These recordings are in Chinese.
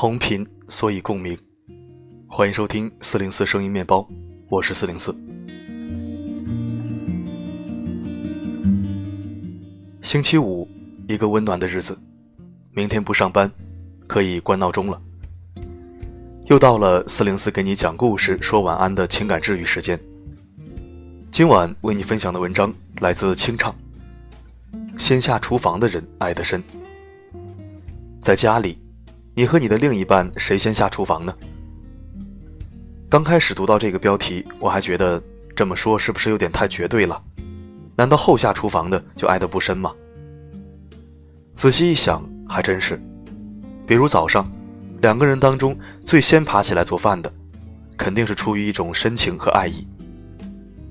同频，所以共鸣。欢迎收听四零四声音面包，我是四零四。星期五，一个温暖的日子。明天不上班，可以关闹钟了。又到了四零四给你讲故事、说晚安的情感治愈时间。今晚为你分享的文章来自清唱。先下厨房的人爱得深。在家里。你和你的另一半谁先下厨房呢？刚开始读到这个标题，我还觉得这么说是不是有点太绝对了？难道后下厨房的就爱得不深吗？仔细一想，还真是。比如早上，两个人当中最先爬起来做饭的，肯定是出于一种深情和爱意。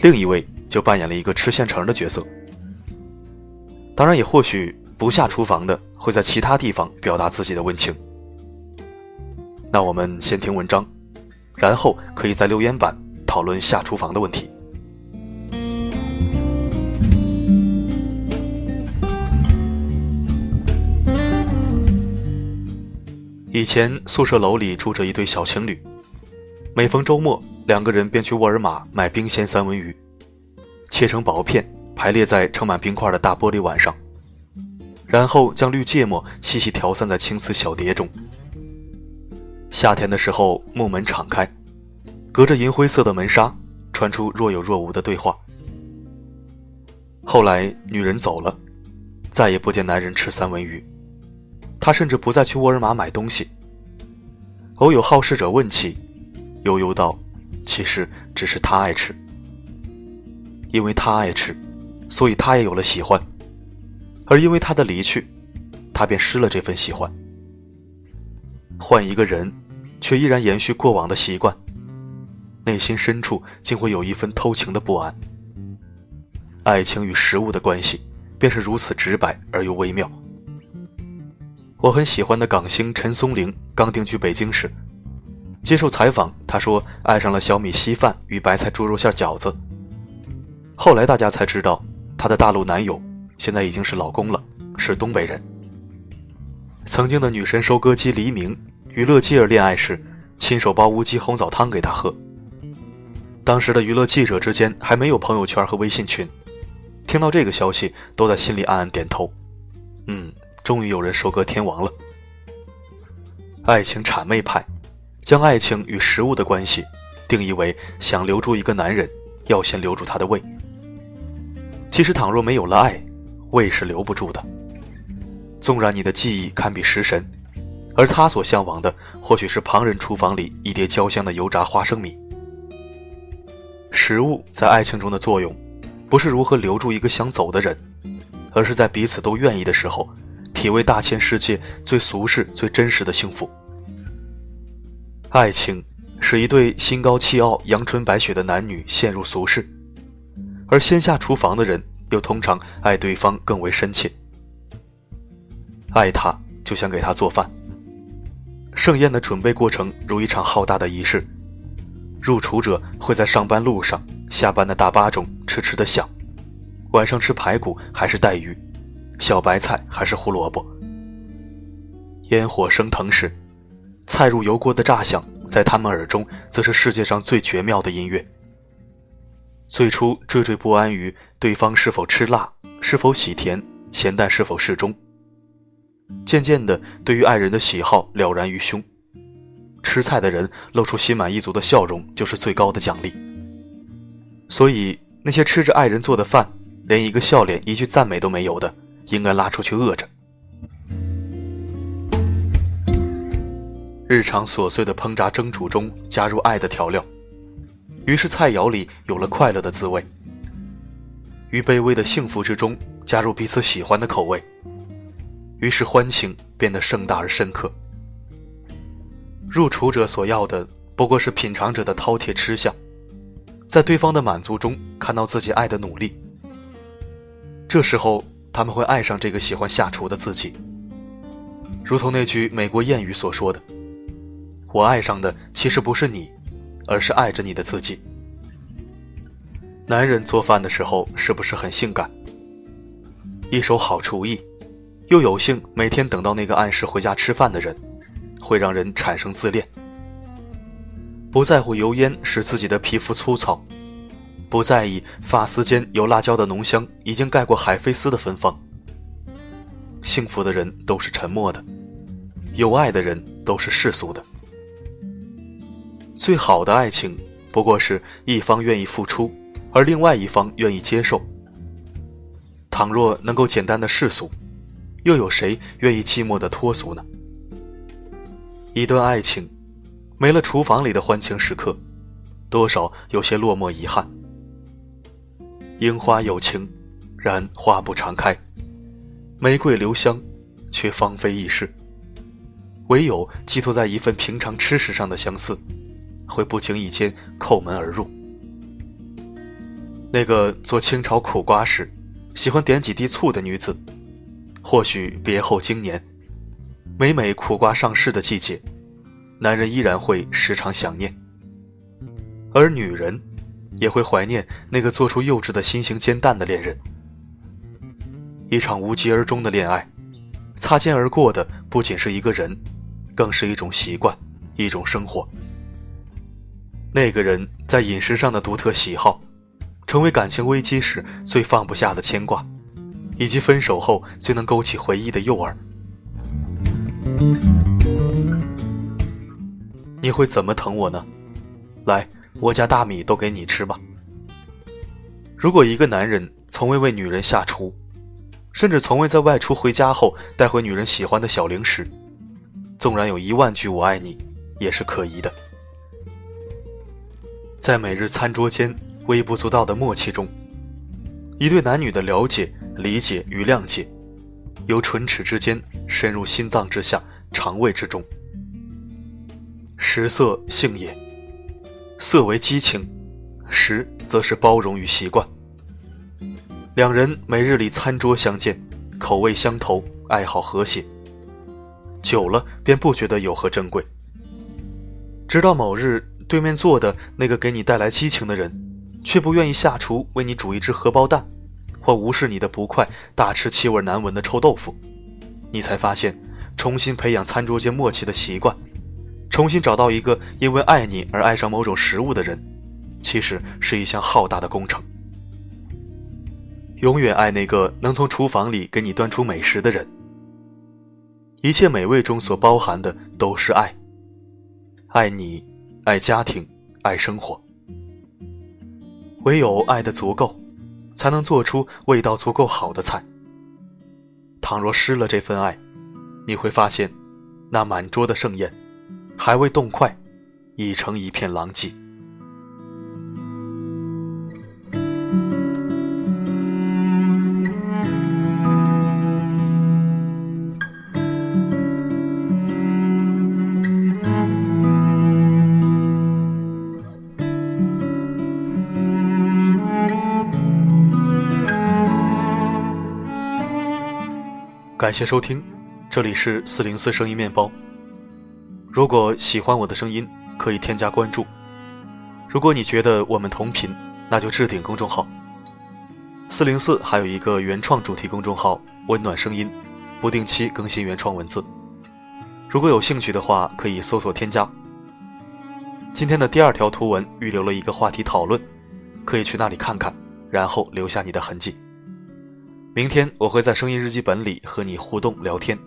另一位就扮演了一个吃现成的角色。当然，也或许不下厨房的会在其他地方表达自己的温情。那我们先听文章，然后可以在留言板讨论下厨房的问题。以前宿舍楼里住着一对小情侣，每逢周末，两个人便去沃尔玛买冰鲜三文鱼，切成薄片，排列在盛满冰块的大玻璃碗上，然后将绿芥末细细调散在青瓷小碟中。夏天的时候，木门敞开，隔着银灰色的门纱，传出若有若无的对话。后来女人走了，再也不见男人吃三文鱼，他甚至不再去沃尔玛买东西。偶有好事者问起，悠悠道：“其实只是他爱吃，因为他爱吃，所以他也有了喜欢，而因为他的离去，他便失了这份喜欢。换一个人。”却依然延续过往的习惯，内心深处竟会有一份偷情的不安。爱情与食物的关系便是如此直白而又微妙。我很喜欢的港星陈松伶刚定居北京时，接受采访，他说爱上了小米稀饭与白菜猪肉馅饺子。后来大家才知道，她的大陆男友现在已经是老公了，是东北人。曾经的女神收割机黎明。与乐基儿恋爱时，亲手煲乌鸡红枣汤给他喝。当时的娱乐记者之间还没有朋友圈和微信群，听到这个消息，都在心里暗暗点头。嗯，终于有人收割天王了。爱情谄媚派，将爱情与食物的关系定义为想留住一个男人，要先留住他的胃。其实，倘若没有了爱，胃是留不住的。纵然你的记忆堪比食神。而他所向往的，或许是旁人厨房里一碟焦香的油炸花生米。食物在爱情中的作用，不是如何留住一个想走的人，而是在彼此都愿意的时候，体味大千世界最俗世、最真实的幸福。爱情使一对心高气傲、阳春白雪的男女陷入俗世，而先下厨房的人，又通常爱对方更为深切。爱他，就想给他做饭。盛宴的准备过程如一场浩大的仪式，入厨者会在上班路上、下班的大巴中痴痴的想：晚上吃排骨还是带鱼，小白菜还是胡萝卜。烟火升腾时，菜入油锅的炸响，在他们耳中则是世界上最绝妙的音乐。最初惴惴不安于对方是否吃辣、是否喜甜、咸淡是否适中。渐渐的，对于爱人的喜好了然于胸，吃菜的人露出心满意足的笑容，就是最高的奖励。所以，那些吃着爱人做的饭，连一个笑脸、一句赞美都没有的，应该拉出去饿着。日常琐碎的烹炸蒸煮中加入爱的调料，于是菜肴里有了快乐的滋味。于卑微的幸福之中加入彼此喜欢的口味。于是欢情变得盛大而深刻。入厨者所要的不过是品尝者的饕餮吃相，在对方的满足中看到自己爱的努力。这时候他们会爱上这个喜欢下厨的自己。如同那句美国谚语所说的：“我爱上的其实不是你，而是爱着你的自己。”男人做饭的时候是不是很性感？一手好厨艺。又有幸每天等到那个按时回家吃饭的人，会让人产生自恋。不在乎油烟使自己的皮肤粗糙，不在意发丝间有辣椒的浓香已经盖过海飞丝的芬芳。幸福的人都是沉默的，有爱的人都是世俗的。最好的爱情，不过是一方愿意付出，而另外一方愿意接受。倘若能够简单的世俗，又有谁愿意寂寞的脱俗呢？一段爱情，没了厨房里的欢情时刻，多少有些落寞遗憾。樱花有情，然花不常开；玫瑰留香，却芳菲易逝。唯有寄托在一份平常吃食上的相似，会不经意间叩门而入。那个做清炒苦瓜时，喜欢点几滴醋的女子，或许别后经年。每每苦瓜上市的季节，男人依然会时常想念，而女人也会怀念那个做出幼稚的心形煎蛋的恋人。一场无疾而终的恋爱，擦肩而过的不仅是一个人，更是一种习惯，一种生活。那个人在饮食上的独特喜好，成为感情危机时最放不下的牵挂，以及分手后最能勾起回忆的诱饵。你会怎么疼我呢？来，我家大米都给你吃吧。如果一个男人从未为女人下厨，甚至从未在外出回家后带回女人喜欢的小零食，纵然有一万句我爱你，也是可疑的。在每日餐桌间微不足道的默契中，一对男女的了解、理解与谅解。由唇齿之间深入心脏之下、肠胃之中。食色性也，色为激情，食则是包容与习惯。两人每日里餐桌相见，口味相投，爱好和谐，久了便不觉得有何珍贵。直到某日，对面坐的那个给你带来激情的人，却不愿意下厨为你煮一只荷包蛋。或无视你的不快，大吃气味难闻的臭豆腐，你才发现，重新培养餐桌间默契的习惯，重新找到一个因为爱你而爱上某种食物的人，其实是一项浩大的工程。永远爱那个能从厨房里给你端出美食的人。一切美味中所包含的都是爱，爱你，爱家庭，爱生活。唯有爱的足够。才能做出味道足够好的菜。倘若失了这份爱，你会发现，那满桌的盛宴，还未动筷，已成一片狼藉。感谢收听，这里是四零四声音面包。如果喜欢我的声音，可以添加关注。如果你觉得我们同频，那就置顶公众号。四零四还有一个原创主题公众号“温暖声音”，不定期更新原创文字。如果有兴趣的话，可以搜索添加。今天的第二条图文预留了一个话题讨论，可以去那里看看，然后留下你的痕迹。明天我会在声音日记本里和你互动聊天。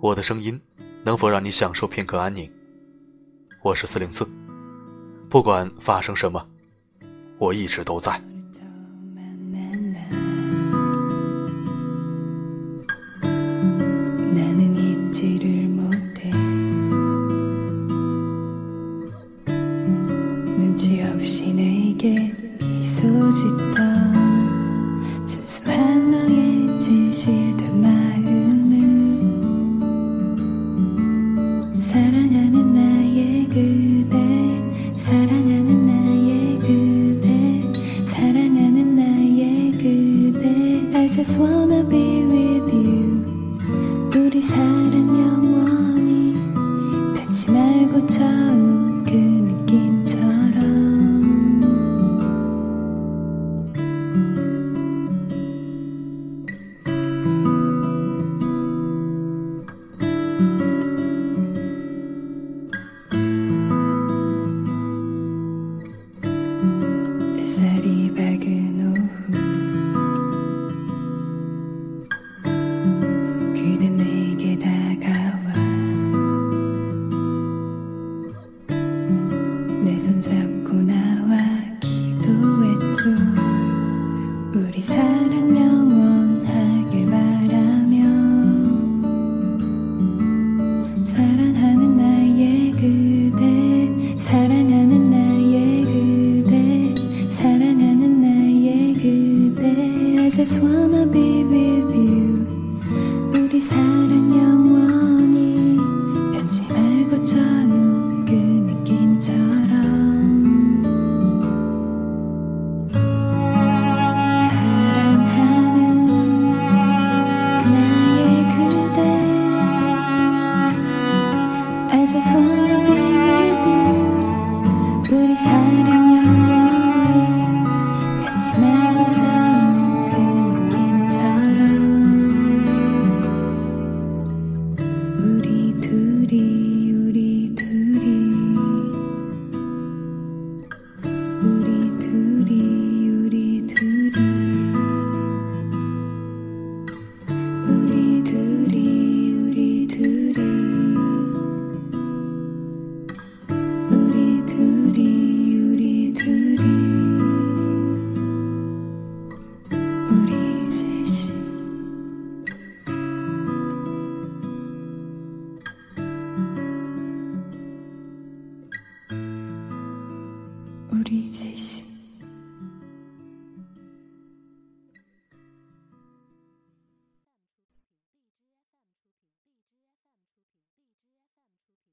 我的声音能否让你享受片刻安宁？我是四零四，不管发生什么，我一直都在。